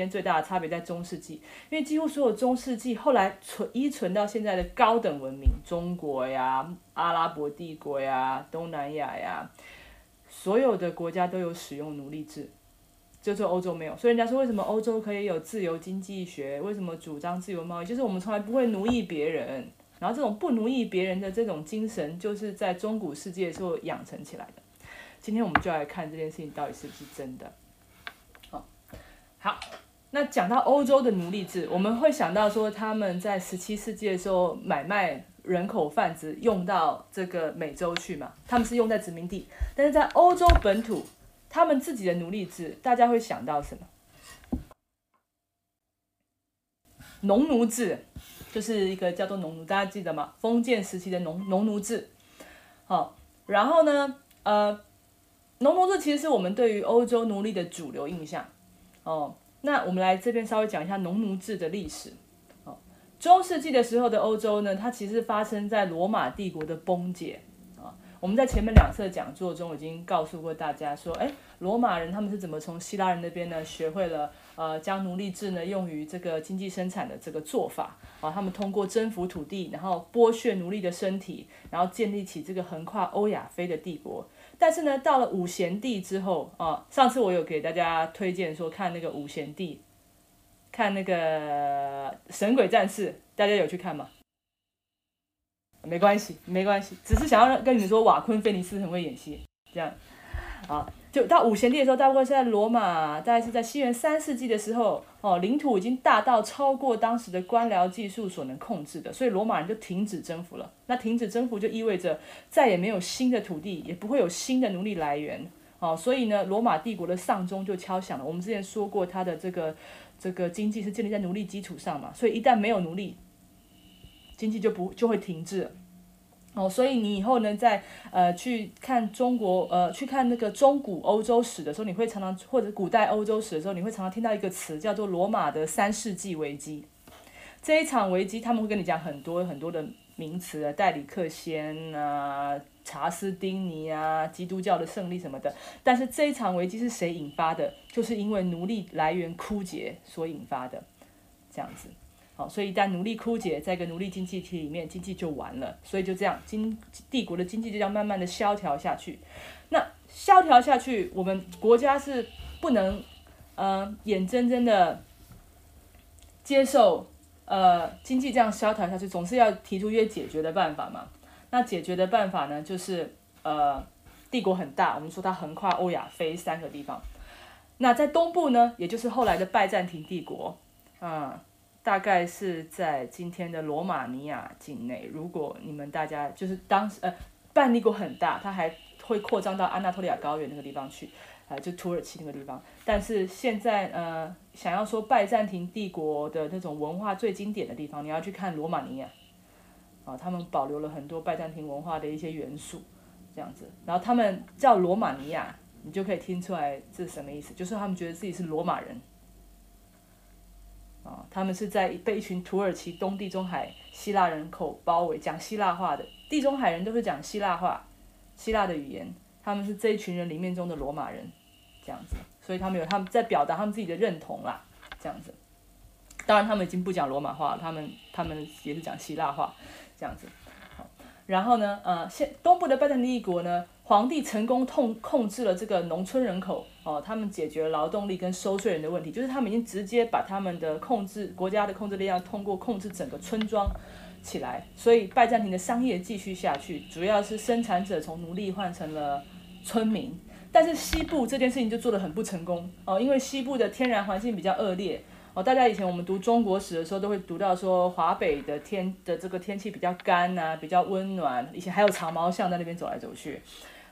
间最大的差别在中世纪，因为几乎所有中世纪后来存依存到现在的高等文明，中国呀、阿拉伯帝国呀、东南亚呀，所有的国家都有使用奴隶制，就是欧洲没有。所以人家说为什么欧洲可以有自由经济学，为什么主张自由贸易，就是我们从来不会奴役别人，然后这种不奴役别人的这种精神，就是在中古世界时候养成起来的。今天我们就来看这件事情到底是不是真的。好，好，那讲到欧洲的奴隶制，我们会想到说他们在十七世纪的时候买卖人口贩子用到这个美洲去嘛，他们是用在殖民地，但是在欧洲本土，他们自己的奴隶制，大家会想到什么？农奴制，就是一个叫做农奴，大家记得吗？封建时期的农农奴制。好，然后呢，呃。农奴制其实是我们对于欧洲奴隶的主流印象，哦，那我们来这边稍微讲一下农奴制的历史。哦，中世纪的时候的欧洲呢，它其实发生在罗马帝国的崩解。啊，我们在前面两次讲座中已经告诉过大家说，哎，罗马人他们是怎么从希腊人那边呢学会了呃将奴隶制呢用于这个经济生产的这个做法。啊，他们通过征服土地，然后剥削奴隶的身体，然后建立起这个横跨欧亚非的帝国。但是呢，到了五贤帝之后啊，上次我有给大家推荐说看那个五贤帝，看那个神鬼战士，大家有去看吗？没关系，没关系，只是想要跟你们说，瓦昆菲尼斯很会演戏，这样，好。就到五贤帝的时候，大概是在罗马，大概是在西元三世纪的时候，哦，领土已经大到超过当时的官僚技术所能控制的，所以罗马人就停止征服了。那停止征服就意味着再也没有新的土地，也不会有新的奴隶来源，哦，所以呢，罗马帝国的丧钟就敲响了。我们之前说过，它的这个这个经济是建立在奴隶基础上嘛，所以一旦没有奴隶，经济就不就会停滞。哦，所以你以后呢，在呃去看中国呃去看那个中古欧洲史的时候，你会常常或者古代欧洲史的时候，你会常常听到一个词叫做罗马的三世纪危机。这一场危机，他们会跟你讲很多很多的名词啊，代里克先啊，查斯丁尼啊，基督教的胜利什么的。但是这一场危机是谁引发的？就是因为奴隶来源枯竭所引发的，这样子。所以一旦奴隶枯竭，在一个奴隶经济体里面，经济就完了。所以就这样，经帝国的经济就这样慢慢的萧条下去。那萧条下去，我们国家是不能，呃，眼睁睁的接受，呃，经济这样萧条下去，总是要提出一些解决的办法嘛。那解决的办法呢，就是呃，帝国很大，我们说它横跨欧亚非三个地方。那在东部呢，也就是后来的拜占庭帝国，嗯。大概是在今天的罗马尼亚境内。如果你们大家就是当时呃，半帝国很大，它还会扩张到安纳托利亚高原那个地方去，啊，就土耳其那个地方。但是现在呃，想要说拜占庭帝国的那种文化最经典的地方，你要去看罗马尼亚，啊，他们保留了很多拜占庭文化的一些元素，这样子。然后他们叫罗马尼亚，你就可以听出来这是什么意思，就是他们觉得自己是罗马人。啊，他们是在被一群土耳其东地中海希腊人口包围，讲希腊话的地中海人都是讲希腊话，希腊的语言，他们是这一群人里面中的罗马人，这样子，所以他们有他们在表达他们自己的认同啦，这样子。当然，他们已经不讲罗马话了，他们他们也是讲希腊话，这样子。然后呢，呃，现东部的拜占庭帝国呢？皇帝成功控控制了这个农村人口哦，他们解决了劳动力跟收税人的问题，就是他们已经直接把他们的控制国家的控制力量通过控制整个村庄起来，所以拜占庭的商业继续下去，主要是生产者从奴隶换成了村民，但是西部这件事情就做得很不成功哦，因为西部的天然环境比较恶劣。哦，大家以前我们读中国史的时候，都会读到说华北的天的这个天气比较干呐，比较温暖。以前还有长毛象在那边走来走去，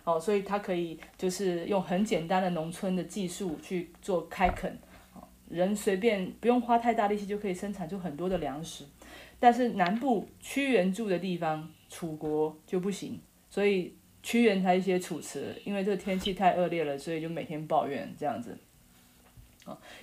哦，所以它可以就是用很简单的农村的技术去做开垦，哦，人随便不用花太大力气就可以生产出很多的粮食。但是南部屈原住的地方，楚国就不行，所以屈原他一些《楚辞》，因为这个天气太恶劣了，所以就每天抱怨这样子。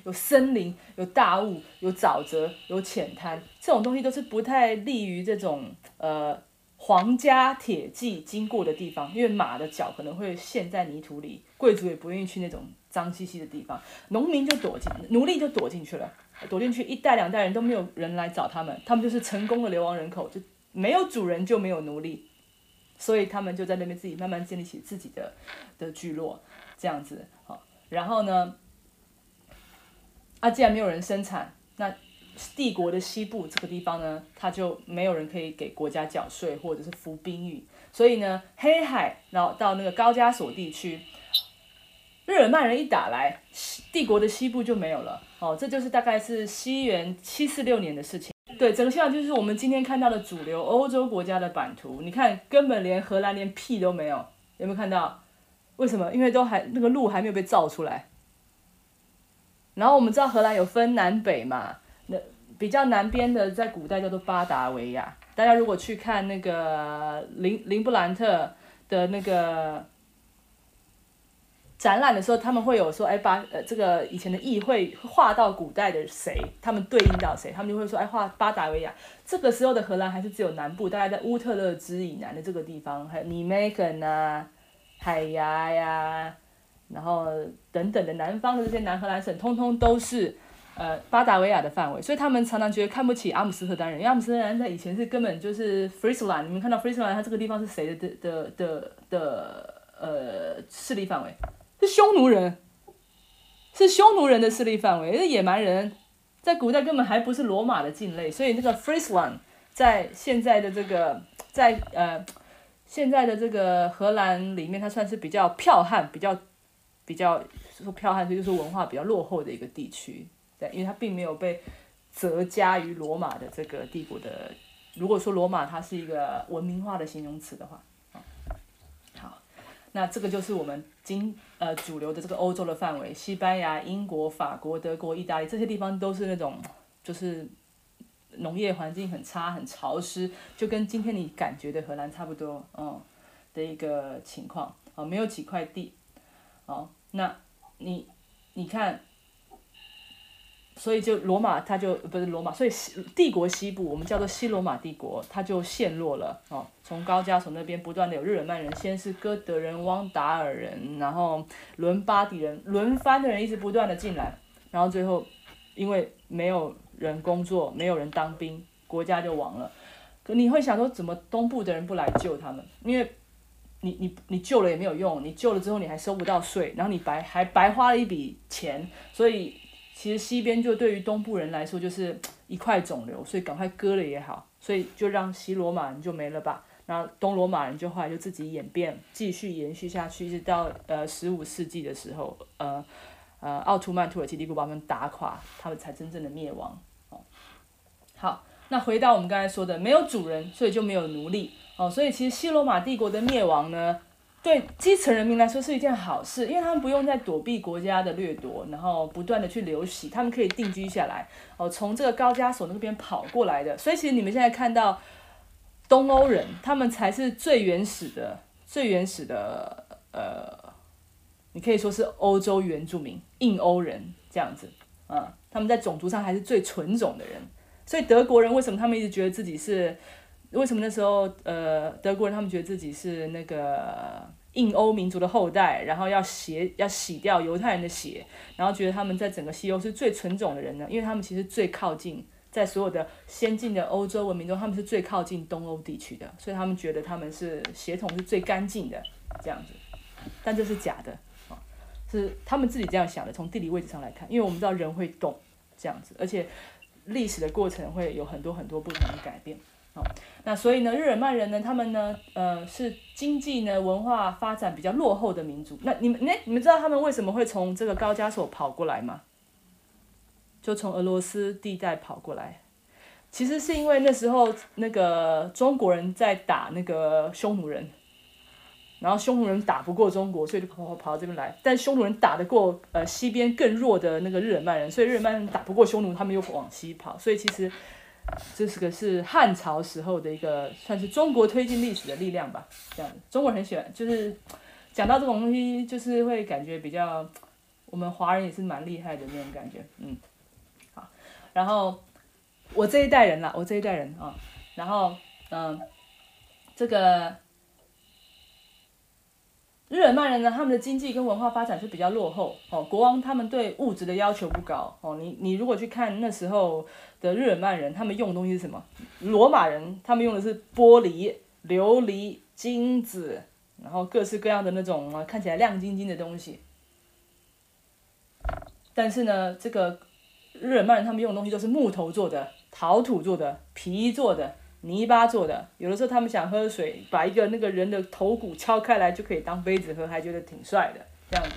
有森林，有大雾，有沼泽，有浅滩，这种东西都是不太利于这种呃皇家铁骑经过的地方，因为马的脚可能会陷在泥土里，贵族也不愿意去那种脏兮兮的地方，农民就躲进，奴隶就躲进去了，躲进去一代两代人都没有人来找他们，他们就是成功的流亡人口，就没有主人就没有奴隶，所以他们就在那边自己慢慢建立起自己的的聚落，这样子好，然后呢，啊，既然没有人生产，那。帝国的西部这个地方呢，它就没有人可以给国家缴税或者是服兵役，所以呢，黑海然后到那个高加索地区，日耳曼人一打来，帝国的西部就没有了。哦，这就是大概是西元七四六年的事情。对，整个现象就是我们今天看到的主流欧洲国家的版图，你看根本连荷兰连屁都没有，有没有看到？为什么？因为都还那个路还没有被造出来。然后我们知道荷兰有分南北嘛。那比较南边的，在古代叫做巴达维亚。大家如果去看那个林林布兰特的那个展览的时候，他们会有说，哎，巴呃这个以前的议会画到古代的谁，他们对应到谁，他们就会说，哎，画巴达维亚。这个时候的荷兰还是只有南部，大概在乌特勒支以南的这个地方，还有尼梅肯啊、海牙呀，然后等等的南方的这些南荷兰省，通通都是。呃，巴达维亚的范围，所以他们常常觉得看不起阿姆斯特丹人，因为阿姆斯特丹在以前是根本就是 Friesland，你们看到 Friesland，它这个地方是谁的的的的呃势力范围？是匈奴人，是匈奴人的势力范围，是野蛮人，在古代根本还不是罗马的境内，所以那个 Friesland 在现在的这个在呃现在的这个荷兰里面，它算是比较剽悍、比较比较说剽悍，就是文化比较落后的一个地区。对，因为它并没有被泽加于罗马的这个帝国的。如果说罗马它是一个文明化的形容词的话，好，那这个就是我们今呃主流的这个欧洲的范围，西班牙、英国、法国、德国、意大利这些地方都是那种就是农业环境很差、很潮湿，就跟今天你感觉的荷兰差不多，嗯的一个情况啊，没有几块地，哦，那你你看。所以就罗马，它就不是罗马，所以西帝国西部我们叫做西罗马帝国，它就陷落了哦。从高加索那边不断的有日耳曼人，先是哥德人、汪达尔人，然后伦巴底人，轮番的人一直不断的进来，然后最后因为没有人工作，没有人当兵，国家就亡了。可你会想说，怎么东部的人不来救他们？因为你你你救了也没有用，你救了之后你还收不到税，然后你白还白花了一笔钱，所以。其实西边就对于东部人来说就是一块肿瘤，所以赶快割了也好，所以就让西罗马人就没了吧。然后东罗马人就后来就自己演变，继续延续下去，一直到呃十五世纪的时候，呃呃奥图曼土耳其帝国把他们打垮，他们才真正的灭亡。好，那回到我们刚才说的，没有主人，所以就没有奴隶。哦，所以其实西罗马帝国的灭亡呢？对基层人民来说是一件好事，因为他们不用再躲避国家的掠夺，然后不断的去流徙，他们可以定居下来。哦，从这个高加索那边跑过来的，所以其实你们现在看到东欧人，他们才是最原始的、最原始的，呃，你可以说是欧洲原住民、印欧人这样子，嗯，他们在种族上还是最纯种的人。所以德国人为什么他们一直觉得自己是？为什么那时候，呃，德国人他们觉得自己是那个印欧民族的后代，然后要洗要洗掉犹太人的血，然后觉得他们在整个西欧是最纯种的人呢？因为他们其实最靠近，在所有的先进的欧洲文明中，他们是最靠近东欧地区的，所以他们觉得他们是血统是最干净的这样子。但这是假的，啊，是他们自己这样想的。从地理位置上来看，因为我们知道人会动这样子，而且历史的过程会有很多很多不同的改变。那所以呢，日耳曼人呢，他们呢，呃，是经济呢、文化发展比较落后的民族。那你们，哎，你们知道他们为什么会从这个高加索跑过来吗？就从俄罗斯地带跑过来，其实是因为那时候那个中国人在打那个匈奴人，然后匈奴人打不过中国，所以就跑跑跑到这边来。但匈奴人打得过呃西边更弱的那个日耳曼人，所以日耳曼人打不过匈奴，他们又往西跑。所以其实。这是个是汉朝时候的一个，算是中国推进历史的力量吧。这样，中国人很喜欢，就是讲到这种东西，就是会感觉比较，我们华人也是蛮厉害的那种感觉。嗯，好，然后我这一代人啦，我这一代人啊，然后嗯，这个日耳曼人呢，他们的经济跟文化发展是比较落后哦。国王他们对物质的要求不高哦。你你如果去看那时候的日耳曼人，他们用的东西是什么？罗马人他们用的是玻璃、琉璃、金子，然后各式各样的那种，看起来亮晶晶的东西。但是呢，这个日耳曼人他们用的东西都是木头做的、陶土做的、皮做的。泥巴做的，有的时候他们想喝水，把一个那个人的头骨敲开来就可以当杯子喝，还觉得挺帅的这样子。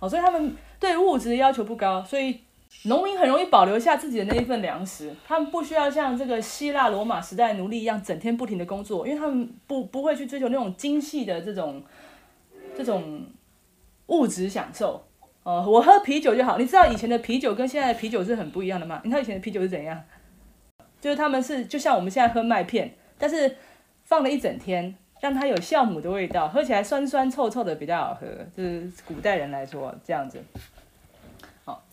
哦，所以他们对物质的要求不高，所以农民很容易保留下自己的那一份粮食。他们不需要像这个希腊罗马时代奴隶一样整天不停的工作，因为他们不不会去追求那种精细的这种这种物质享受。哦，我喝啤酒就好。你知道以前的啤酒跟现在的啤酒是很不一样的吗？你知道以前的啤酒是怎样？就是他们是就像我们现在喝麦片，但是放了一整天，让它有酵母的味道，喝起来酸酸臭臭的比较好喝。就是古代人来说这样子。好，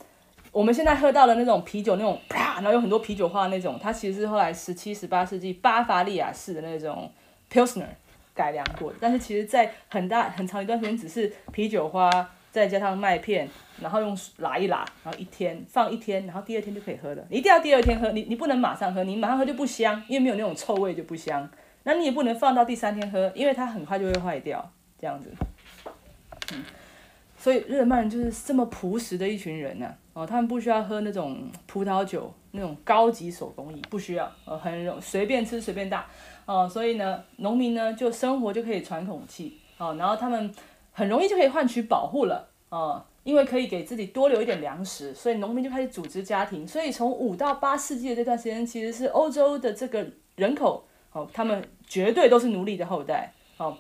我们现在喝到的那种啤酒，那种啪，然后有很多啤酒花那种，它其实是后来十七、十八世纪巴伐利亚式的那种 Pilsner 改良过的，但是其实在很大很长一段时间只是啤酒花。再加上麦片，然后用拉一拉，然后一天放一天，然后第二天就可以喝了。你一定要第二天喝，你你不能马上喝，你马上喝就不香，因为没有那种臭味就不香。那你也不能放到第三天喝，因为它很快就会坏掉，这样子。嗯，所以日耳曼人就是这么朴实的一群人呢。哦，他们不需要喝那种葡萄酒，那种高级手工艺不需要，呃，很容随便吃随便大。哦，所以呢，农民呢就生活就可以喘口气。哦，然后他们。很容易就可以换取保护了啊，因为可以给自己多留一点粮食，所以农民就开始组织家庭。所以从五到八世纪的这段时间，其实是欧洲的这个人口哦，他们绝对都是奴隶的后代哦，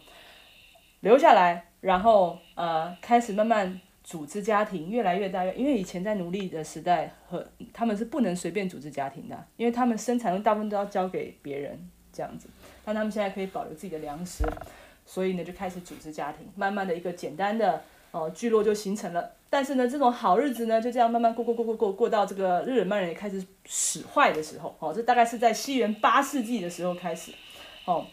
留下来，然后呃开始慢慢组织家庭，越来越大。因为以前在奴隶的时代和他们是不能随便组织家庭的，因为他们生产大部分都要交给别人这样子，但他们现在可以保留自己的粮食。所以呢，就开始组织家庭，慢慢的一个简单的哦聚落就形成了。但是呢，这种好日子呢，就这样慢慢过过过过过过到这个日耳曼人也开始使坏的时候，哦，这大概是在西元八世纪的时候开始，哦，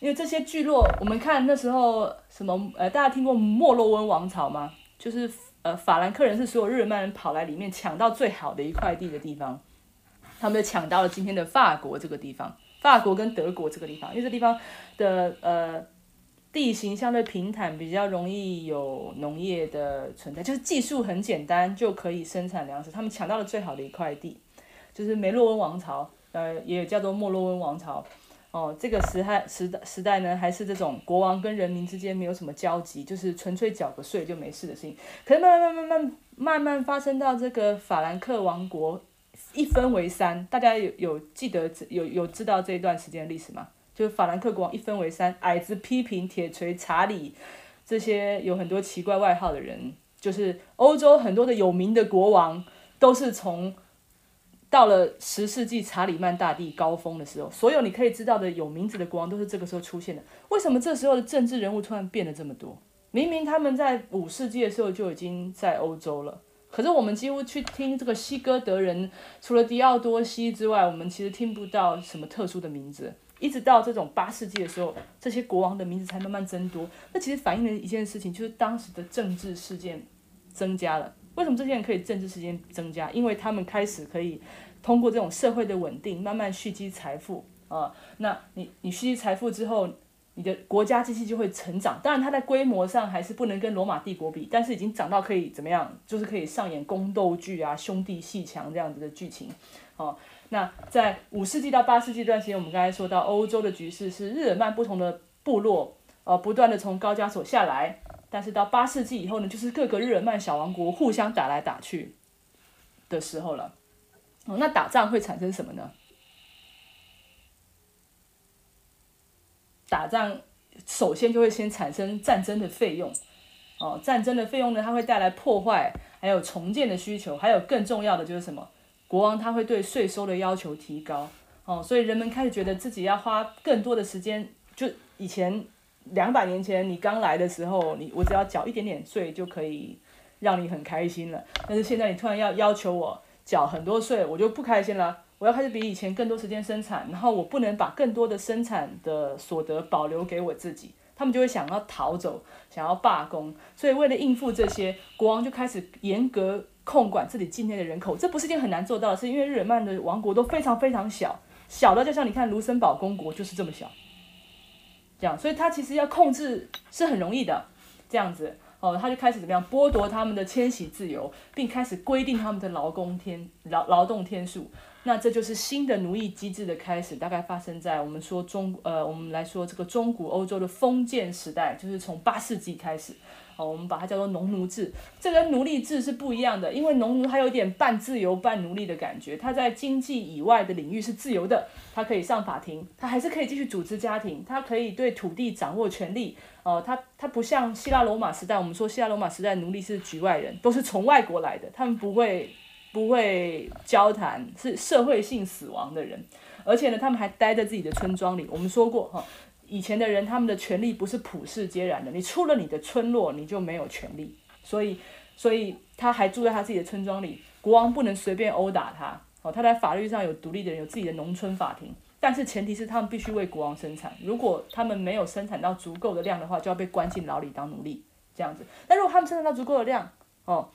因为这些聚落，我们看那时候什么呃，大家听过莫洛温王朝吗？就是呃法兰克人是所有日耳曼人跑来里面抢到最好的一块地的地方，他们就抢到了今天的法国这个地方，法国跟德国这个地方，因为这地方的呃。地形相对平坦，比较容易有农业的存在，就是技术很简单就可以生产粮食。他们抢到了最好的一块地，就是梅洛温王朝，呃，也叫做莫洛温王朝。哦，这个时代时代时代呢，还是这种国王跟人民之间没有什么交集，就是纯粹缴个税就没事的事情。可是慢慢慢慢慢慢慢发生到这个法兰克王国一分为三，大家有有记得有有知道这一段时间的历史吗？就是法兰克国王一分为三，矮子、批评、铁锤、查理，这些有很多奇怪外号的人，就是欧洲很多的有名的国王，都是从到了十世纪查理曼大帝高峰的时候，所有你可以知道的有名字的国王都是这个时候出现的。为什么这时候的政治人物突然变得这么多？明明他们在五世纪的时候就已经在欧洲了，可是我们几乎去听这个西哥德人，除了迪奥多西之外，我们其实听不到什么特殊的名字。一直到这种八世纪的时候，这些国王的名字才慢慢增多。那其实反映了一件事情，就是当时的政治事件增加了。为什么这些人可以政治事件增加？因为他们开始可以通过这种社会的稳定，慢慢蓄积财富啊。那你你蓄积财富之后，你的国家机器就会成长。当然，它在规模上还是不能跟罗马帝国比，但是已经长到可以怎么样？就是可以上演宫斗剧啊，兄弟戏强这样子的剧情，哦。那在五世纪到八世纪段时间，我们刚才说到欧洲的局势是日耳曼不同的部落，呃，不断的从高加索下来。但是到八世纪以后呢，就是各个日耳曼小王国互相打来打去的时候了。哦，那打仗会产生什么呢？打仗首先就会先产生战争的费用。哦，战争的费用呢，它会带来破坏，还有重建的需求，还有更重要的就是什么？国王他会对税收的要求提高，哦，所以人们开始觉得自己要花更多的时间。就以前两百年前你刚来的时候，你我只要缴一点点税就可以让你很开心了。但是现在你突然要要求我缴很多税，我就不开心了。我要开始比以前更多时间生产，然后我不能把更多的生产的所得保留给我自己，他们就会想要逃走，想要罢工。所以为了应付这些，国王就开始严格控管自己境内的人口。这不是一件很难做到的事，因为日耳曼的王国都非常非常小，小的就像你看卢森堡公国就是这么小，这样，所以他其实要控制是很容易的，这样子。哦，他就开始怎么样剥夺他们的迁徙自由，并开始规定他们的劳工天劳劳动天数。那这就是新的奴役机制的开始，大概发生在我们说中呃，我们来说这个中古欧洲的封建时代，就是从八世纪开始。好，我们把它叫做农奴制，这跟奴隶制是不一样的，因为农奴还有点半自由半奴隶的感觉，他在经济以外的领域是自由的，他可以上法庭，他还是可以继续组织家庭，他可以对土地掌握权力。哦，他他不像希腊罗马时代，我们说希腊罗马时代奴隶是局外人，都是从外国来的，他们不会不会交谈，是社会性死亡的人，而且呢，他们还待在自己的村庄里。我们说过哈。以前的人，他们的权利不是普世皆然的。你出了你的村落，你就没有权利。所以，所以他还住在他自己的村庄里，国王不能随便殴打他。哦，他在法律上有独立的人，有自己的农村法庭。但是前提是他们必须为国王生产。如果他们没有生产到足够的量的话，就要被关进牢里当奴隶这样子。但如果他们生产到足够的量，哦，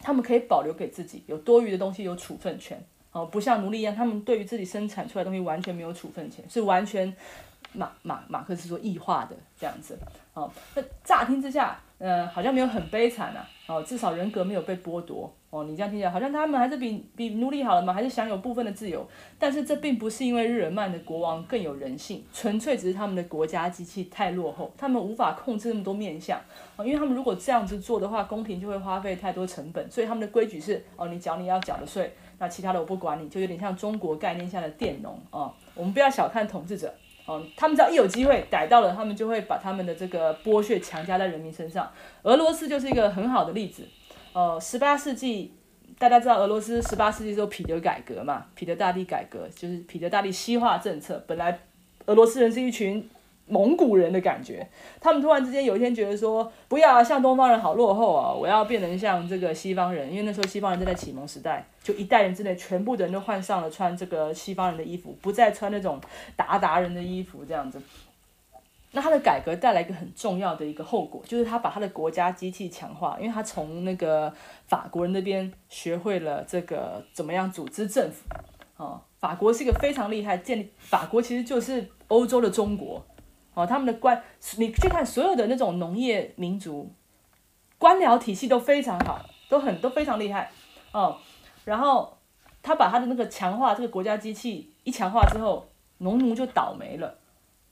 他们可以保留给自己，有多余的东西有处分权。哦，不像奴隶一样，他们对于自己生产出来的东西完全没有处分权，是完全。马马马克思说异化的这样子，哦，那乍听之下，呃，好像没有很悲惨呐，哦，至少人格没有被剥夺，哦，你这样听起来好像他们还是比比奴隶好了嘛，还是享有部分的自由，但是这并不是因为日耳曼的国王更有人性，纯粹只是他们的国家机器太落后，他们无法控制那么多面相，哦，因为他们如果这样子做的话，宫廷就会花费太多成本，所以他们的规矩是，哦，你缴你要缴的税，那其他的我不管你，就有点像中国概念下的佃农，哦，我们不要小看统治者。哦，他们只要一有机会逮到了，他们就会把他们的这个剥削强加在人民身上。俄罗斯就是一个很好的例子。呃，十八世纪大家知道俄罗斯十八世纪时候彼得改革嘛，彼得大帝改革就是彼得大帝西化政策。本来俄罗斯人是一群。蒙古人的感觉，他们突然之间有一天觉得说，不要啊，像东方人好落后啊，我要变成像这个西方人，因为那时候西方人正在启蒙时代，就一代人之内，全部的人都换上了穿这个西方人的衣服，不再穿那种鞑靼人的衣服这样子。那他的改革带来一个很重要的一个后果，就是他把他的国家机器强化，因为他从那个法国人那边学会了这个怎么样组织政府。哦，法国是一个非常厉害建立，法国其实就是欧洲的中国。哦，他们的官，你去看所有的那种农业民族，官僚体系都非常好，都很都非常厉害，哦，然后他把他的那个强化这个国家机器一强化之后，农奴就倒霉了，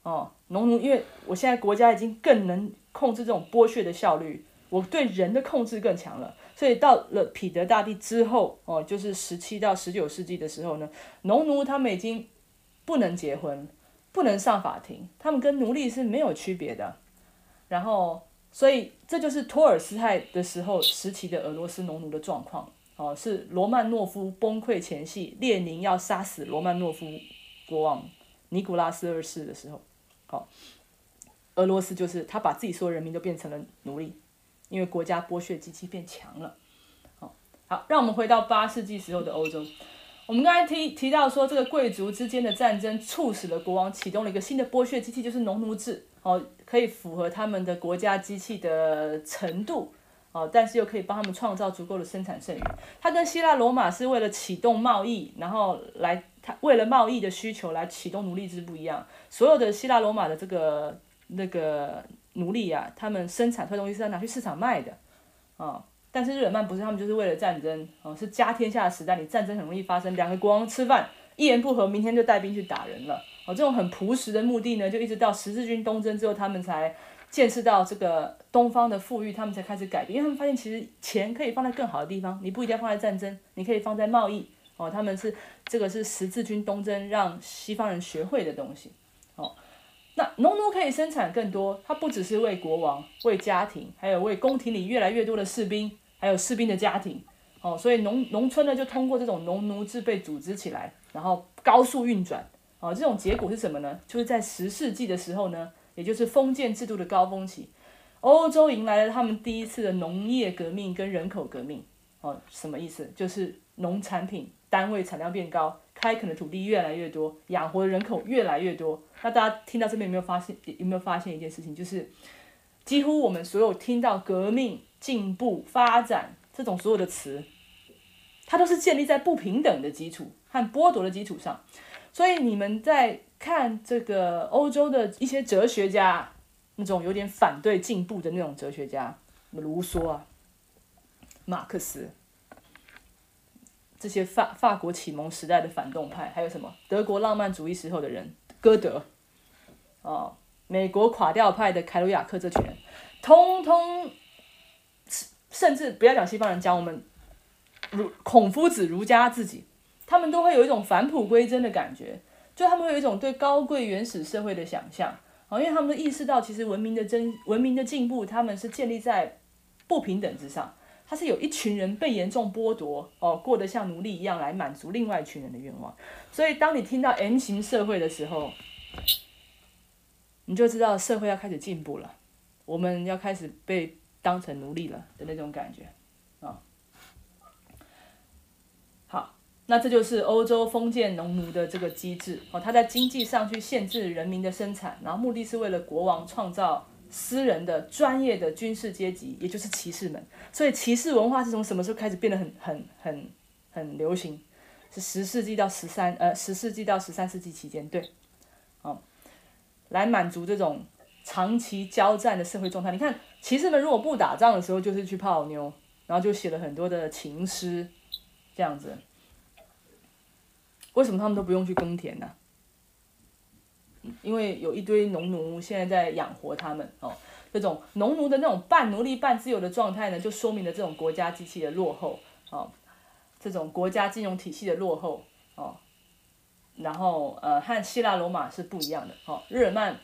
哦，农奴因为我现在国家已经更能控制这种剥削的效率，我对人的控制更强了，所以到了彼得大帝之后，哦，就是十七到十九世纪的时候呢，农奴他们已经不能结婚。不能上法庭，他们跟奴隶是没有区别的。然后，所以这就是托尔斯泰的时候时期的俄罗斯农奴的状况。哦，是罗曼诺夫崩溃前夕，列宁要杀死罗曼诺夫国王尼古拉斯二世的时候，好，俄罗斯就是他把自己所有人民都变成了奴隶，因为国家剥削机器变强了。好，好，让我们回到八世纪时候的欧洲。我们刚才提提到说，这个贵族之间的战争促使了国王启动了一个新的剥削机器，就是农奴制。哦，可以符合他们的国家机器的程度，哦，但是又可以帮他们创造足够的生产剩余。它跟希腊罗马是为了启动贸易，然后来，它为了贸易的需求来启动奴隶制不一样。所有的希腊罗马的这个那个奴隶啊，他们生产出来东西是要拿去市场卖的，啊。但是日耳曼不是，他们就是为了战争哦，是家天下的时代，你战争很容易发生。两个国王吃饭，一言不合，明天就带兵去打人了哦。这种很朴实的目的呢，就一直到十字军东征之后，他们才见识到这个东方的富裕，他们才开始改变，因为他们发现其实钱可以放在更好的地方，你不一定要放在战争，你可以放在贸易哦。他们是这个是十字军东征让西方人学会的东西哦。那农奴可以生产更多，它不只是为国王、为家庭，还有为宫廷里越来越多的士兵。还有士兵的家庭，哦，所以农农村呢就通过这种农奴制被组织起来，然后高速运转，哦，这种结果是什么呢？就是在十世纪的时候呢，也就是封建制度的高峰期，欧洲迎来了他们第一次的农业革命跟人口革命，哦，什么意思？就是农产品单位产量变高，开垦的土地越来越多，养活的人口越来越多。那大家听到这边有没有发现？有没有发现一件事情？就是几乎我们所有听到革命、进步、发展这种所有的词，它都是建立在不平等的基础和剥夺的基础上。所以你们在看这个欧洲的一些哲学家，那种有点反对进步的那种哲学家，卢梭啊、马克思。这些法法国启蒙时代的反动派，还有什么德国浪漫主义时候的人，歌德，哦，美国垮掉派的凯鲁亚克这群人，通通，甚至不要讲西方人，讲我们，儒孔夫子儒家自己，他们都会有一种返璞归真的感觉，就他们会有一种对高贵原始社会的想象，哦，因为他们都意识到，其实文明的真文明的进步，他们是建立在不平等之上。他是有一群人被严重剥夺哦，过得像奴隶一样来满足另外一群人的愿望。所以，当你听到 M 型社会的时候，你就知道社会要开始进步了，我们要开始被当成奴隶了的那种感觉啊。好，那这就是欧洲封建农奴的这个机制哦，他在经济上去限制人民的生产，然后目的是为了国王创造。私人的专业的军事阶级，也就是骑士们，所以骑士文化是从什么时候开始变得很很很很流行？是十世纪到十三呃十世纪到十三世纪期间，对，来满足这种长期交战的社会状态。你看，骑士们如果不打仗的时候，就是去泡妞，然后就写了很多的情诗，这样子。为什么他们都不用去耕田呢？因为有一堆农奴现在在养活他们哦，这种农奴的那种半奴隶半自由的状态呢，就说明了这种国家机器的落后哦，这种国家金融体系的落后哦，然后呃和希腊罗马是不一样的哦，日耳曼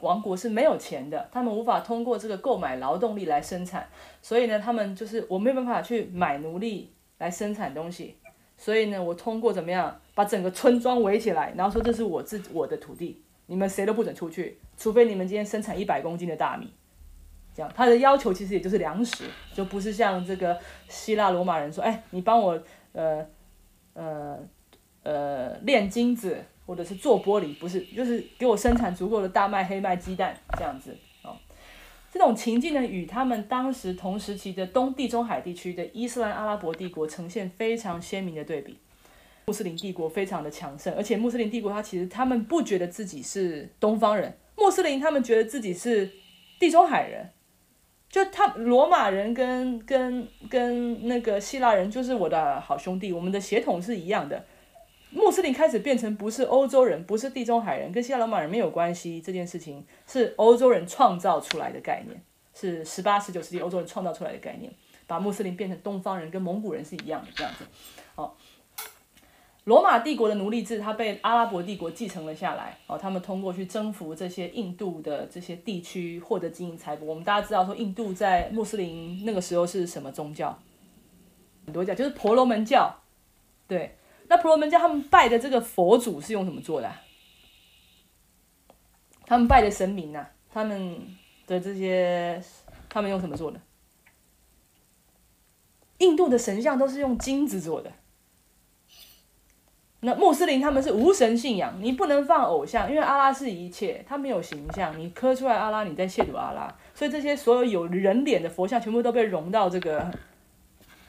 王国是没有钱的，他们无法通过这个购买劳动力来生产，所以呢，他们就是我没有办法去买奴隶来生产东西，所以呢，我通过怎么样把整个村庄围起来，然后说这是我自我的土地。你们谁都不准出去，除非你们今天生产一百公斤的大米。这样，他的要求其实也就是粮食，就不是像这个希腊罗马人说，哎，你帮我呃呃呃炼金子，或者是做玻璃，不是，就是给我生产足够的大麦、黑麦、鸡蛋这样子哦。这种情境呢，与他们当时同时期的东地中海地区的伊斯兰阿拉伯帝国呈现非常鲜明的对比。穆斯林帝国非常的强盛，而且穆斯林帝国他其实他们不觉得自己是东方人，穆斯林他们觉得自己是地中海人，就他罗马人跟跟跟那个希腊人就是我的好兄弟，我们的血统是一样的。穆斯林开始变成不是欧洲人，不是地中海人，跟希腊罗马人没有关系，这件事情是欧洲人创造出来的概念，是十八十九世纪欧洲人创造出来的概念，把穆斯林变成东方人，跟蒙古人是一样的这样子，好。罗马帝国的奴隶制，它被阿拉伯帝国继承了下来。哦，他们通过去征服这些印度的这些地区，获得金银财宝。我们大家知道，说印度在穆斯林那个时候是什么宗教？很多教，就是婆罗门教。对，那婆罗门教他们拜的这个佛祖是用什么做的？他们拜的神明呐，他们的这些，他们用什么做的？印度的神像都是用金子做的。那穆斯林他们是无神信仰，你不能放偶像，因为阿拉是一切，他没有形象，你刻出来阿拉，你在亵渎阿拉，所以这些所有有人脸的佛像全部都被融到这个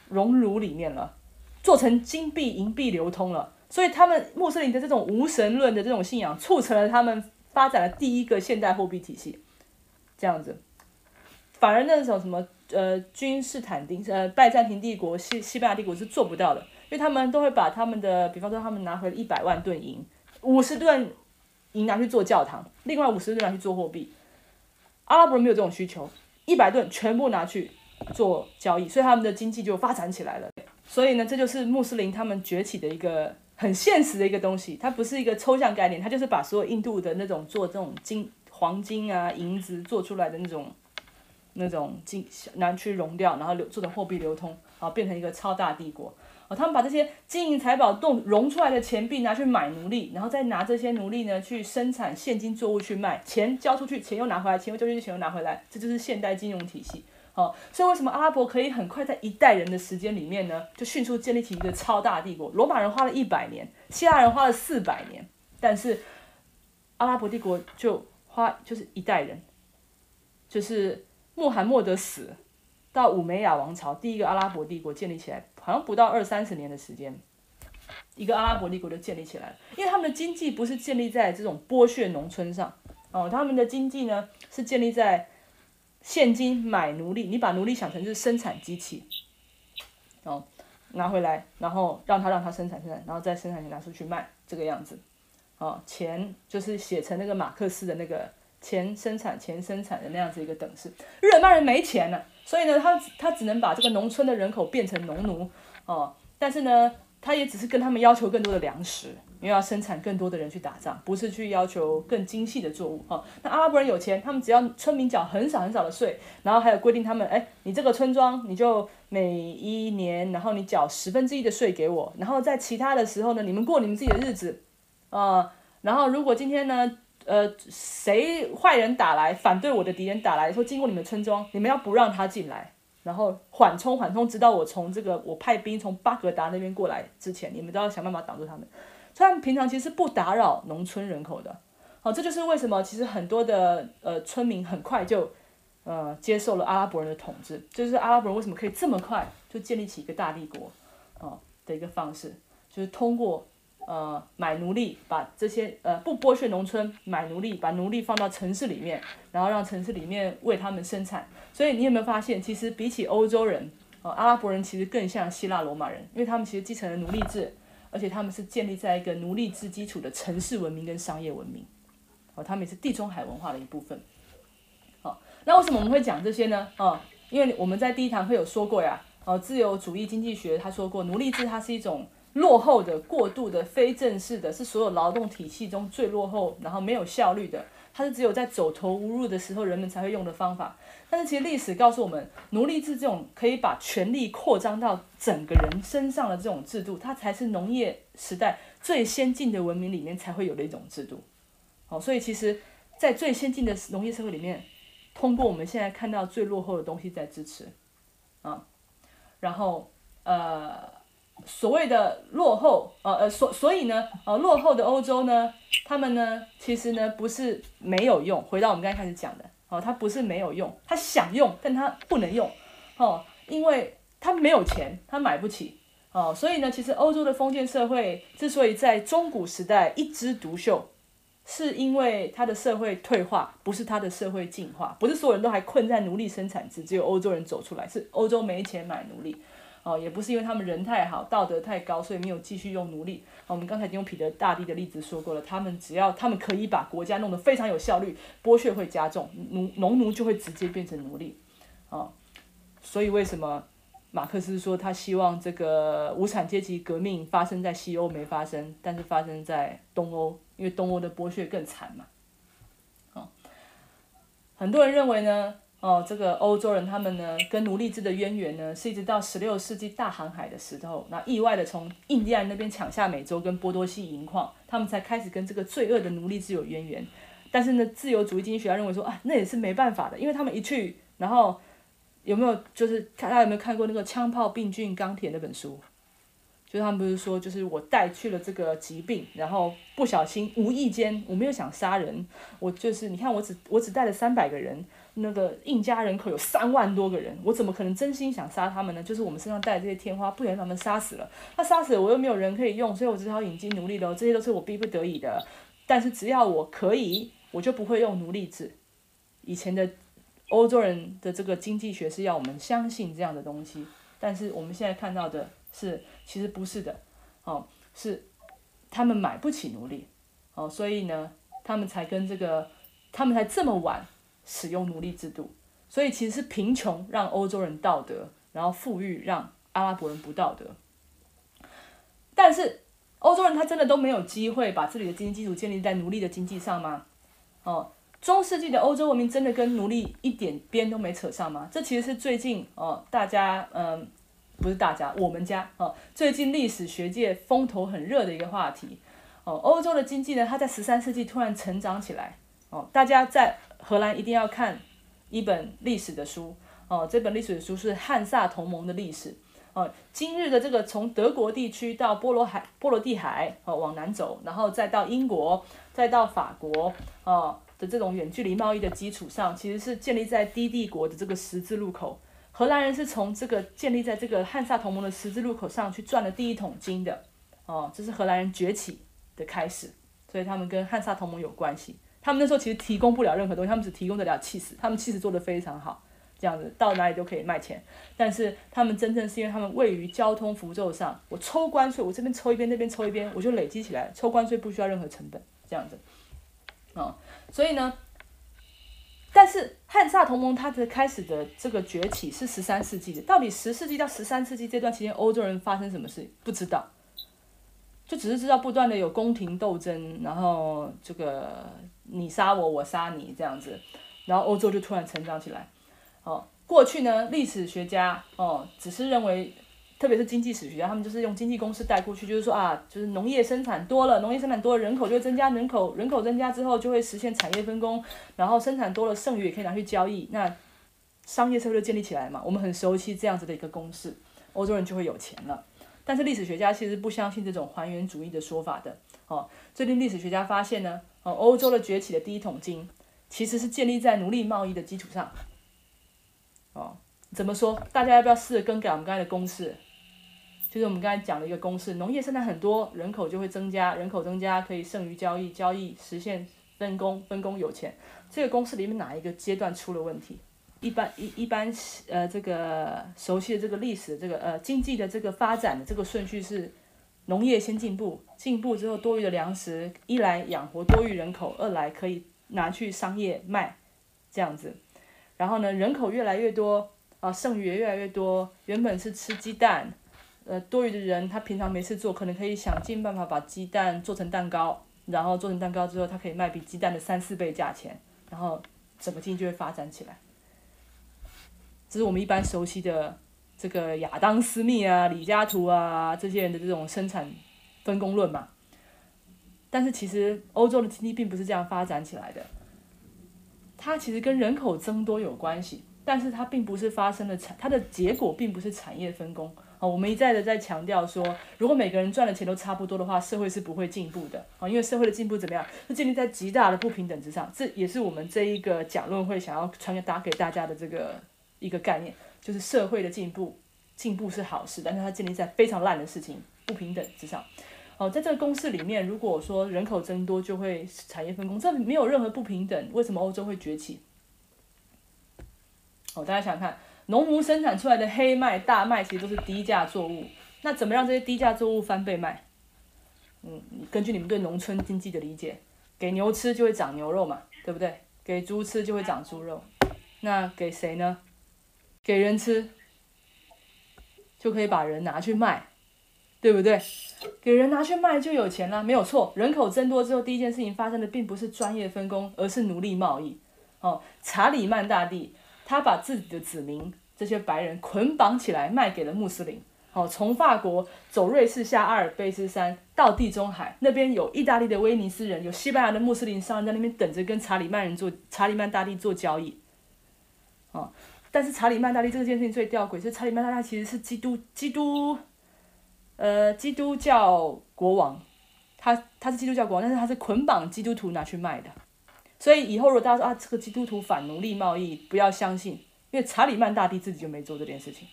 熔炉里面了，做成金币银币流通了，所以他们穆斯林的这种无神论的这种信仰，促成了他们发展了第一个现代货币体系，这样子，反而那种什么呃君士坦丁呃拜占庭帝国西西班牙帝国是做不到的。因为他们都会把他们的，比方说他们拿回一百万吨银，五十吨银拿去做教堂，另外五十吨拿去做货币。阿拉伯人没有这种需求，一百吨全部拿去做交易，所以他们的经济就发展起来了。所以呢，这就是穆斯林他们崛起的一个很现实的一个东西，它不是一个抽象概念，它就是把所有印度的那种做这种金黄金啊银子做出来的那种那种金拿去融掉，然后流做成货币流通，好变成一个超大帝国。哦，他们把这些金银财宝动融出来的钱币拿去买奴隶，然后再拿这些奴隶呢去生产现金作物去卖，钱交出去，钱又拿回来，钱又交出去，钱又拿回来，这就是现代金融体系。哦，所以为什么阿拉伯可以很快在一代人的时间里面呢，就迅速建立起一个超大帝国？罗马人花了一百年，希腊人花了四百年，但是阿拉伯帝国就花就是一代人，就是穆罕默德死到五梅亚王朝，第一个阿拉伯帝国建立起来，好像不到二三十年的时间，一个阿拉伯帝国就建立起来了。因为他们的经济不是建立在这种剥削农村上，哦，他们的经济呢是建立在。现金买奴隶，你把奴隶想成就是生产机器，哦，拿回来，然后让他让他生产生产，然后再生产你拿出去卖，这个样子，哦，钱就是写成那个马克思的那个钱生产钱生产的那样子一个等式。日耳曼人没钱了，所以呢，他他只能把这个农村的人口变成农奴，哦，但是呢，他也只是跟他们要求更多的粮食。因为要生产更多的人去打仗，不是去要求更精细的作物哈。那阿拉伯人有钱，他们只要村民缴很少很少的税，然后还有规定他们，哎，你这个村庄你就每一年，然后你缴十分之一的税给我，然后在其他的时候呢，你们过你们自己的日子，啊，然后如果今天呢，呃，谁坏人打来，反对我的敌人打来说经过你们村庄，你们要不让他进来，然后缓冲缓冲，直到我从这个我派兵从巴格达那边过来之前，你们都要想办法挡住他们。他们平常其实不打扰农村人口的，好，这就是为什么其实很多的呃村民很快就呃接受了阿拉伯人的统治，就是阿拉伯人为什么可以这么快就建立起一个大帝国啊的一个方式，就是通过呃买奴隶，把这些呃不剥削农村，买奴隶，把奴隶放到城市里面，然后让城市里面为他们生产。所以你有没有发现，其实比起欧洲人，呃阿拉伯人其实更像希腊罗马人，因为他们其实继承了奴隶制。而且他们是建立在一个奴隶制基础的城市文明跟商业文明，哦，他们也是地中海文化的一部分。好，那为什么我们会讲这些呢？哦，因为我们在第一堂课有说过呀，哦，自由主义经济学他说过，奴隶制它是一种落后的、过度的、非正式的，是所有劳动体系中最落后，然后没有效率的，它是只有在走投无路的时候人们才会用的方法。但是其实历史告诉我们，奴隶制这种可以把权力扩张到整个人身上的这种制度，它才是农业时代最先进的文明里面才会有的一种制度。好，所以其实，在最先进的农业社会里面，通过我们现在看到最落后的东西在支持，啊，然后呃，所谓的落后，呃呃，所所以呢，呃，落后的欧洲呢，他们呢，其实呢不是没有用。回到我们刚才开始讲的。哦，他不是没有用，他想用，但他不能用，哦，因为他没有钱，他买不起，哦，所以呢，其实欧洲的封建社会之所以在中古时代一枝独秀，是因为它的社会退化，不是它的社会进化，不是所有人都还困在奴隶生产制，只有欧洲人走出来，是欧洲没钱买奴隶。哦，也不是因为他们人太好，道德太高，所以没有继续用奴隶。我们刚才已经用彼得大帝的例子说过了，他们只要他们可以把国家弄得非常有效率，剥削会加重，奴农奴就会直接变成奴隶。啊，所以为什么马克思说他希望这个无产阶级革命发生在西欧没发生，但是发生在东欧，因为东欧的剥削更惨嘛。啊，很多人认为呢。哦，这个欧洲人他们呢，跟奴隶制的渊源呢，是一直到十六世纪大航海的时候，那意外的从印第安那边抢下美洲跟波多西银矿，他们才开始跟这个罪恶的奴隶制有渊源。但是呢，自由主义经济学家认为说啊，那也是没办法的，因为他们一去，然后有没有就是大家有没有看过那个《枪炮、病菌、钢铁》那本书？就他们不是说，就是我带去了这个疾病，然后不小心无意间我没有想杀人，我就是你看我只我只带了三百个人。那个印加人口有三万多个人，我怎么可能真心想杀他们呢？就是我们身上带这些天花，不能把他们杀死了。他杀死了，我又没有人可以用，所以我只好引进奴隶喽。这些都是我逼不得已的。但是只要我可以，我就不会用奴隶制。以前的欧洲人的这个经济学是要我们相信这样的东西，但是我们现在看到的是，其实不是的。哦，是他们买不起奴隶，哦，所以呢，他们才跟这个，他们才这么晚。使用奴隶制度，所以其实是贫穷让欧洲人道德，然后富裕让阿拉伯人不道德。但是欧洲人他真的都没有机会把自己的经济基础建立在奴隶的经济上吗？哦，中世纪的欧洲文明真的跟奴隶一点边都没扯上吗？这其实是最近哦，大家嗯，不是大家，我们家哦，最近历史学界风头很热的一个话题哦，欧洲的经济呢，它在十三世纪突然成长起来哦，大家在。荷兰一定要看一本历史的书哦，这本历史的书是汉萨同盟的历史。哦，今日的这个从德国地区到波罗海、波罗的海哦往南走，然后再到英国，再到法国哦的这种远距离贸易的基础上，其实是建立在低帝国的这个十字路口。荷兰人是从这个建立在这个汉萨同盟的十字路口上去赚了第一桶金的。哦，这是荷兰人崛起的开始，所以他们跟汉萨同盟有关系。他们那时候其实提供不了任何东西，他们只提供得了气势，他们气势做得非常好。这样子到哪里都可以卖钱，但是他们真正是因为他们位于交通符咒上，我抽关税，我这边抽一边，那边抽一边，我就累积起来，抽关税不需要任何成本，这样子，啊，所以呢，但是汉萨同盟它的开始的这个崛起是十三世纪的，到底十世纪到十三世纪这段期间欧洲人发生什么事不知道，就只是知道不断的有宫廷斗争，然后这个你杀我，我杀你这样子，然后欧洲就突然成长起来。哦，过去呢，历史学家哦，只是认为，特别是经济史学家，他们就是用经济公式带过去，就是说啊，就是农业生产多了，农业生产多了，人口就会增加，人口人口增加之后就会实现产业分工，然后生产多了，剩余也可以拿去交易，那商业社会就建立起来嘛。我们很熟悉这样子的一个公式，欧洲人就会有钱了。但是历史学家其实不相信这种还原主义的说法的。哦，最近历史学家发现呢，哦，欧洲的崛起的第一桶金其实是建立在奴隶贸易的基础上。哦，怎么说？大家要不要试着更改我们刚才的公式？就是我们刚才讲的一个公式：农业生产很多，人口就会增加，人口增加可以剩余交易，交易实现分工，分工有钱。这个公式里面哪一个阶段出了问题？一般一一般呃，这个熟悉的这个历史，这个呃经济的这个发展的这个顺序是：农业先进步，进步之后多余的粮食，一来养活多余人口，二来可以拿去商业卖，这样子。然后呢，人口越来越多啊，剩余也越来越多。原本是吃鸡蛋，呃，多余的人他平常没事做，可能可以想尽办法把鸡蛋做成蛋糕，然后做成蛋糕之后，他可以卖比鸡蛋的三四倍价钱，然后整个经济就会发展起来。这是我们一般熟悉的这个亚当·斯密啊、李嘉图啊这些人的这种生产分工论嘛。但是其实欧洲的经济并不是这样发展起来的。它其实跟人口增多有关系，但是它并不是发生了产，它的结果并不是产业分工啊。我们一再的在强调说，如果每个人赚的钱都差不多的话，社会是不会进步的啊。因为社会的进步怎么样，是建立在极大的不平等之上。这也是我们这一个讲论会想要传达给大家的这个一个概念，就是社会的进步，进步是好事，但是它建立在非常烂的事情不平等之上。哦，在这个公式里面，如果说人口增多就会产业分工，这没有任何不平等。为什么欧洲会崛起？哦，大家想想看，农奴生产出来的黑麦、大麦其实都是低价作物，那怎么让这些低价作物翻倍卖？嗯，根据你们对农村经济的理解，给牛吃就会长牛肉嘛，对不对？给猪吃就会长猪肉，那给谁呢？给人吃，就可以把人拿去卖。对不对？给人拿去卖就有钱了，没有错。人口增多之后，第一件事情发生的并不是专业分工，而是奴隶贸易。哦，查理曼大帝他把自己的子民这些白人捆绑起来卖给了穆斯林。哦，从法国走瑞士下阿尔卑斯山到地中海，那边有意大利的威尼斯人，有西班牙的穆斯林商人在那边等着跟查理曼人做查理曼大帝做交易。哦，但是查理曼大帝这件事情最吊诡，是查理曼大帝其实是基督基督。呃，基督教国王，他他是基督教国王，但是他是捆绑基督徒拿去卖的，所以以后如果大家说啊，这个基督徒反奴隶贸易，不要相信，因为查理曼大帝自己就没做这件事情，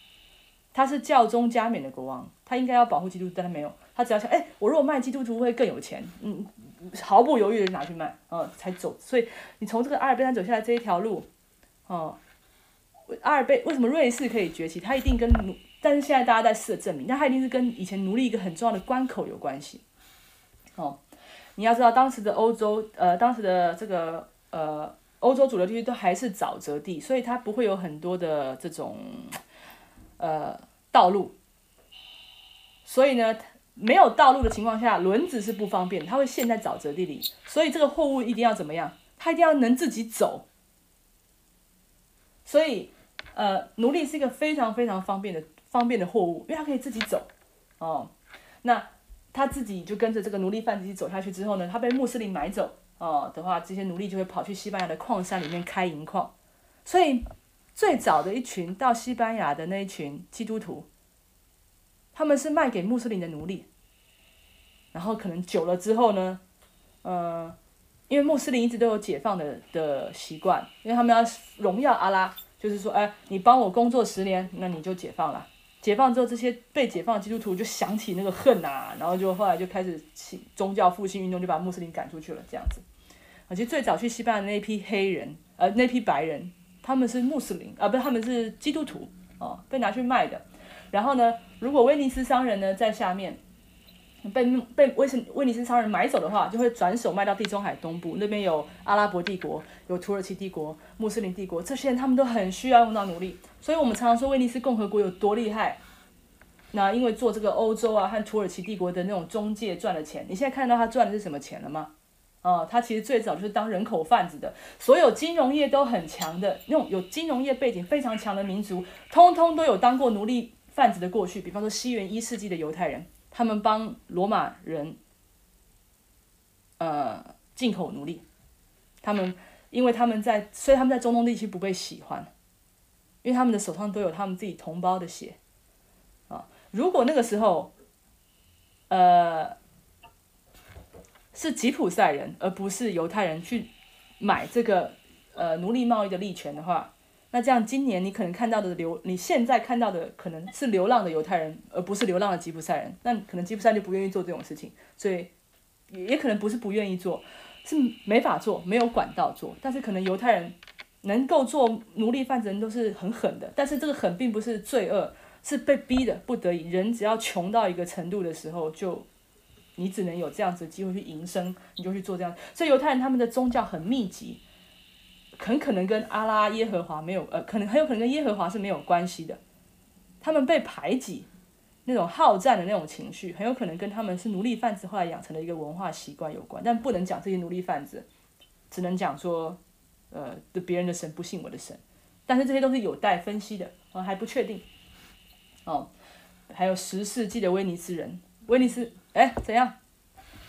他是教宗加冕的国王，他应该要保护基督徒，但他没有，他只要想，哎，我如果卖基督徒会更有钱，嗯，毫不犹豫的拿去卖，嗯，才走，所以你从这个阿尔卑斯山走下来这一条路，哦，阿尔卑为什么瑞士可以崛起？他一定跟奴。但是现在大家在试着证明，那它一定是跟以前奴隶一个很重要的关口有关系。哦，你要知道当时的欧洲，呃，当时的这个呃欧洲主流地区都还是沼泽地，所以它不会有很多的这种呃道路。所以呢，没有道路的情况下，轮子是不方便，它会陷在沼泽地里。所以这个货物一定要怎么样？它一定要能自己走。所以，呃，奴隶是一个非常非常方便的。方便的货物，因为他可以自己走，哦，那他自己就跟着这个奴隶贩子走下去之后呢，他被穆斯林买走，哦的话，这些奴隶就会跑去西班牙的矿山里面开银矿，所以最早的一群到西班牙的那一群基督徒，他们是卖给穆斯林的奴隶。然后可能久了之后呢，呃，因为穆斯林一直都有解放的的习惯，因为他们要荣耀阿拉，就是说，哎，你帮我工作十年，那你就解放了。解放之后，这些被解放的基督徒就想起那个恨呐，然后就后来就开始起宗教复兴运动，就把穆斯林赶出去了，这样子。而且最早去西班牙那批黑人，呃，那批白人，他们是穆斯林，啊，不是，他们是基督徒，哦，被拿去卖的。然后呢，如果威尼斯商人呢在下面。被被威斯威尼斯商人买走的话，就会转手卖到地中海东部，那边有阿拉伯帝国、有土耳其帝国、穆斯林帝国，这些人他们都很需要用到奴隶，所以我们常常说威尼斯共和国有多厉害。那因为做这个欧洲啊和土耳其帝国的那种中介赚了钱，你现在看到他赚的是什么钱了吗？哦，他其实最早就是当人口贩子的，所有金融业都很强的那种有金融业背景非常强的民族，通通都有当过奴隶贩子的过去，比方说西元一世纪的犹太人。他们帮罗马人，呃，进口奴隶。他们，因为他们在，所以他们在中东地区不被喜欢，因为他们的手上都有他们自己同胞的血。啊，如果那个时候，呃，是吉普赛人而不是犹太人去买这个呃奴隶贸易的利权的话。那这样，今年你可能看到的流，你现在看到的可能是流浪的犹太人，而不是流浪的吉普赛人。那可能吉普赛就不愿意做这种事情，所以也也可能不是不愿意做，是没法做，没有管道做。但是可能犹太人能够做奴隶贩子人都是很狠的，但是这个狠并不是罪恶，是被逼的，不得已。人只要穷到一个程度的时候，就你只能有这样子的机会去营生，你就去做这样。所以犹太人他们的宗教很密集。很可能跟阿拉耶和华没有，呃，可能很有可能跟耶和华是没有关系的。他们被排挤，那种好战的那种情绪，很有可能跟他们是奴隶贩子后来养成的一个文化习惯有关。但不能讲这些奴隶贩子，只能讲说，呃，对别人的神不信我的神。但是这些都是有待分析的，我还不确定。哦，还有十世纪的威尼斯人，威尼斯，哎，怎样？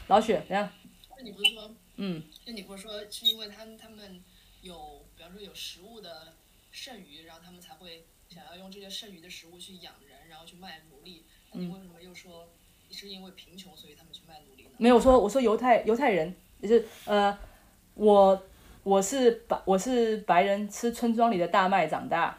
老雪，怎样？那你不是说，嗯，那你不是说是因为他们他们？有，比方说有食物的剩余，然后他们才会想要用这些剩余的食物去养人，然后去卖奴隶。那你为什么又说是因为贫穷，所以他们去卖奴隶呢？没有说，我说犹太犹太人，就是呃，我我是白我是白人，吃村庄里的大麦长大，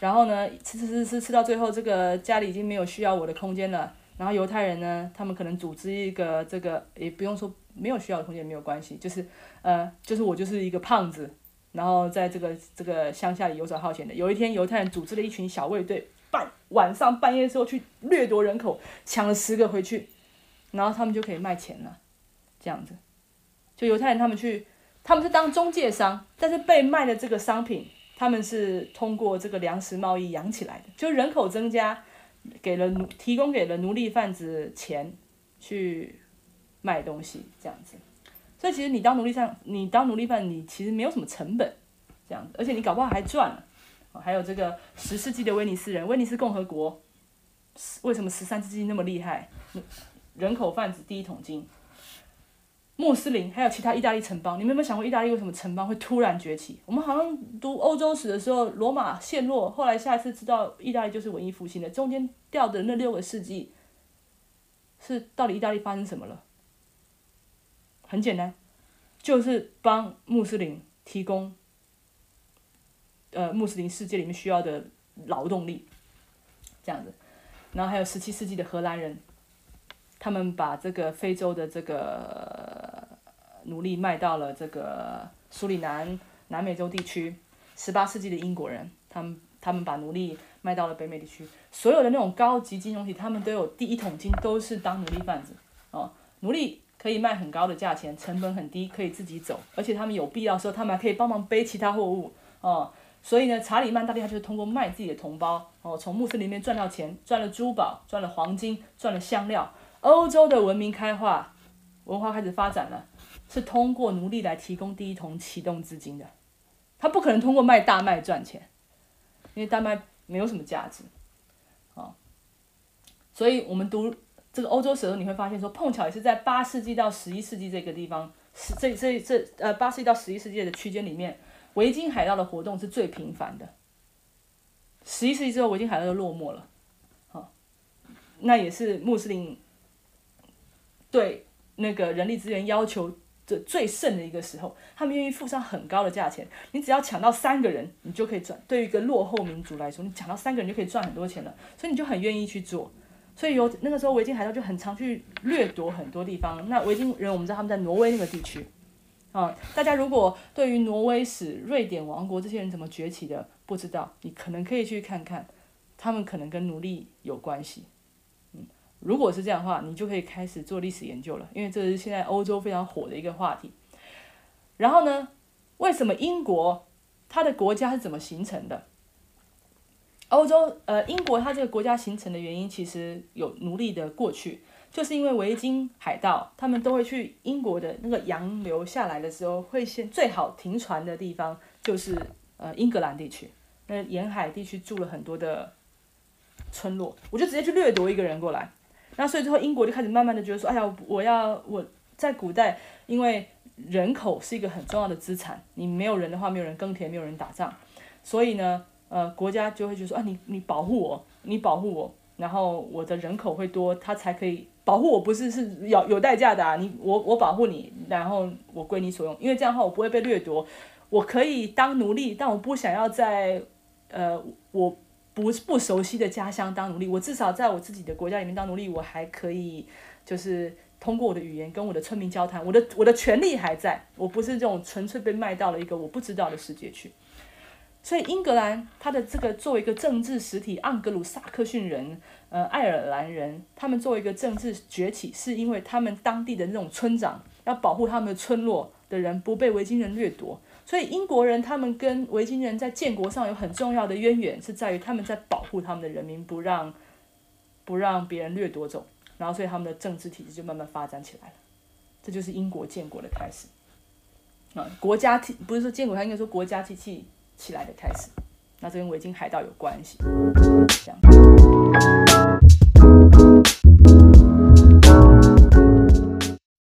然后呢，吃吃吃吃吃到最后，这个家里已经没有需要我的空间了。然后犹太人呢，他们可能组织一个这个，也不用说。没有需要的空间没有关系，就是呃，就是我就是一个胖子，然后在这个这个乡下里游手好闲的。有一天，犹太人组织了一群小卫队，半晚上半夜的时候去掠夺人口，抢了十个回去，然后他们就可以卖钱了，这样子。就犹太人他们去，他们是当中介商，但是被卖的这个商品，他们是通过这个粮食贸易养起来的，就人口增加，给了奴提供给了奴隶贩子钱去。卖东西这样子，所以其实你当奴隶上，你当奴隶贩，你其实没有什么成本，这样子，而且你搞不好还赚了。还有这个十世纪的威尼斯人，威尼斯共和国，为什么十三世纪那么厉害？人口贩子第一桶金，穆斯林还有其他意大利城邦，你们有没有想过意大利为什么城邦会突然崛起？我们好像读欧洲史的时候，罗马陷落，后来下一次知道意大利就是文艺复兴的，中间掉的那六个世纪，是到底意大利发生什么了？很简单，就是帮穆斯林提供，呃，穆斯林世界里面需要的劳动力，这样子。然后还有十七世纪的荷兰人，他们把这个非洲的这个奴隶卖到了这个苏里南、南美洲地区。十八世纪的英国人，他们他们把奴隶卖到了北美地区。所有的那种高级金融体，他们都有第一桶金，都是当奴隶贩子哦，奴隶。可以卖很高的价钱，成本很低，可以自己走，而且他们有必要时候，他们还可以帮忙背其他货物哦。所以呢，查理曼大帝他就是通过卖自己的同胞哦，从穆斯林里面赚到钱，赚了珠宝，赚了黄金，赚了香料。欧洲的文明开化，文化开始发展了，是通过奴隶来提供第一桶启动资金的。他不可能通过卖大麦赚钱，因为大麦没有什么价值，哦。所以我们读。这个欧洲史的时候你会发现说，碰巧也是在八世纪到十一世纪这个地方，是这这这呃八世纪到十一世纪的区间里面，维京海盗的活动是最频繁的。十一世纪之后，维京海盗就落寞了，好，那也是穆斯林对那个人力资源要求的最盛的一个时候，他们愿意付上很高的价钱。你只要抢到三个人，你就可以赚。对于一个落后民族来说，你抢到三个人就可以赚很多钱了，所以你就很愿意去做。所以有那个时候维京海盗就很常去掠夺很多地方。那维京人我们知道他们在挪威那个地区。啊，大家如果对于挪威史、瑞典王国这些人怎么崛起的不知道，你可能可以去看看，他们可能跟奴隶有关系。如果是这样的话，你就可以开始做历史研究了，因为这是现在欧洲非常火的一个话题。然后呢，为什么英国它的国家是怎么形成的？欧洲呃，英国它这个国家形成的原因，其实有奴隶的过去。就是因为维京海盗，他们都会去英国的那个洋流下来的时候，会先最好停船的地方就是呃英格兰地区，那沿海地区住了很多的村落，我就直接去掠夺一个人过来，那所以之后英国就开始慢慢的觉得说，哎呀，我要我在古代，因为人口是一个很重要的资产，你没有人的话，没有人耕田，没有人打仗，所以呢，呃，国家就会就说啊，你你保护我，你保护我，然后我的人口会多，他才可以。保护我不是是有有代价的啊！你我我保护你，然后我归你所用，因为这样的话我不会被掠夺，我可以当奴隶，但我不想要在呃我不不熟悉的家乡当奴隶，我至少在我自己的国家里面当奴隶，我还可以就是通过我的语言跟我的村民交谈，我的我的权利还在，我不是这种纯粹被卖到了一个我不知道的世界去。所以英格兰它的这个作为一个政治实体，盎格鲁撒克逊人。呃，爱尔兰人他们作为一个政治崛起，是因为他们当地的那种村长要保护他们的村落的人不被维京人掠夺，所以英国人他们跟维京人在建国上有很重要的渊源，是在于他们在保护他们的人民，不让不让别人掠夺走，然后所以他们的政治体制就慢慢发展起来了，这就是英国建国的开始。啊，国家体不是说建国，他应该说国家机器起来的开始，那这跟维京海盗有关系，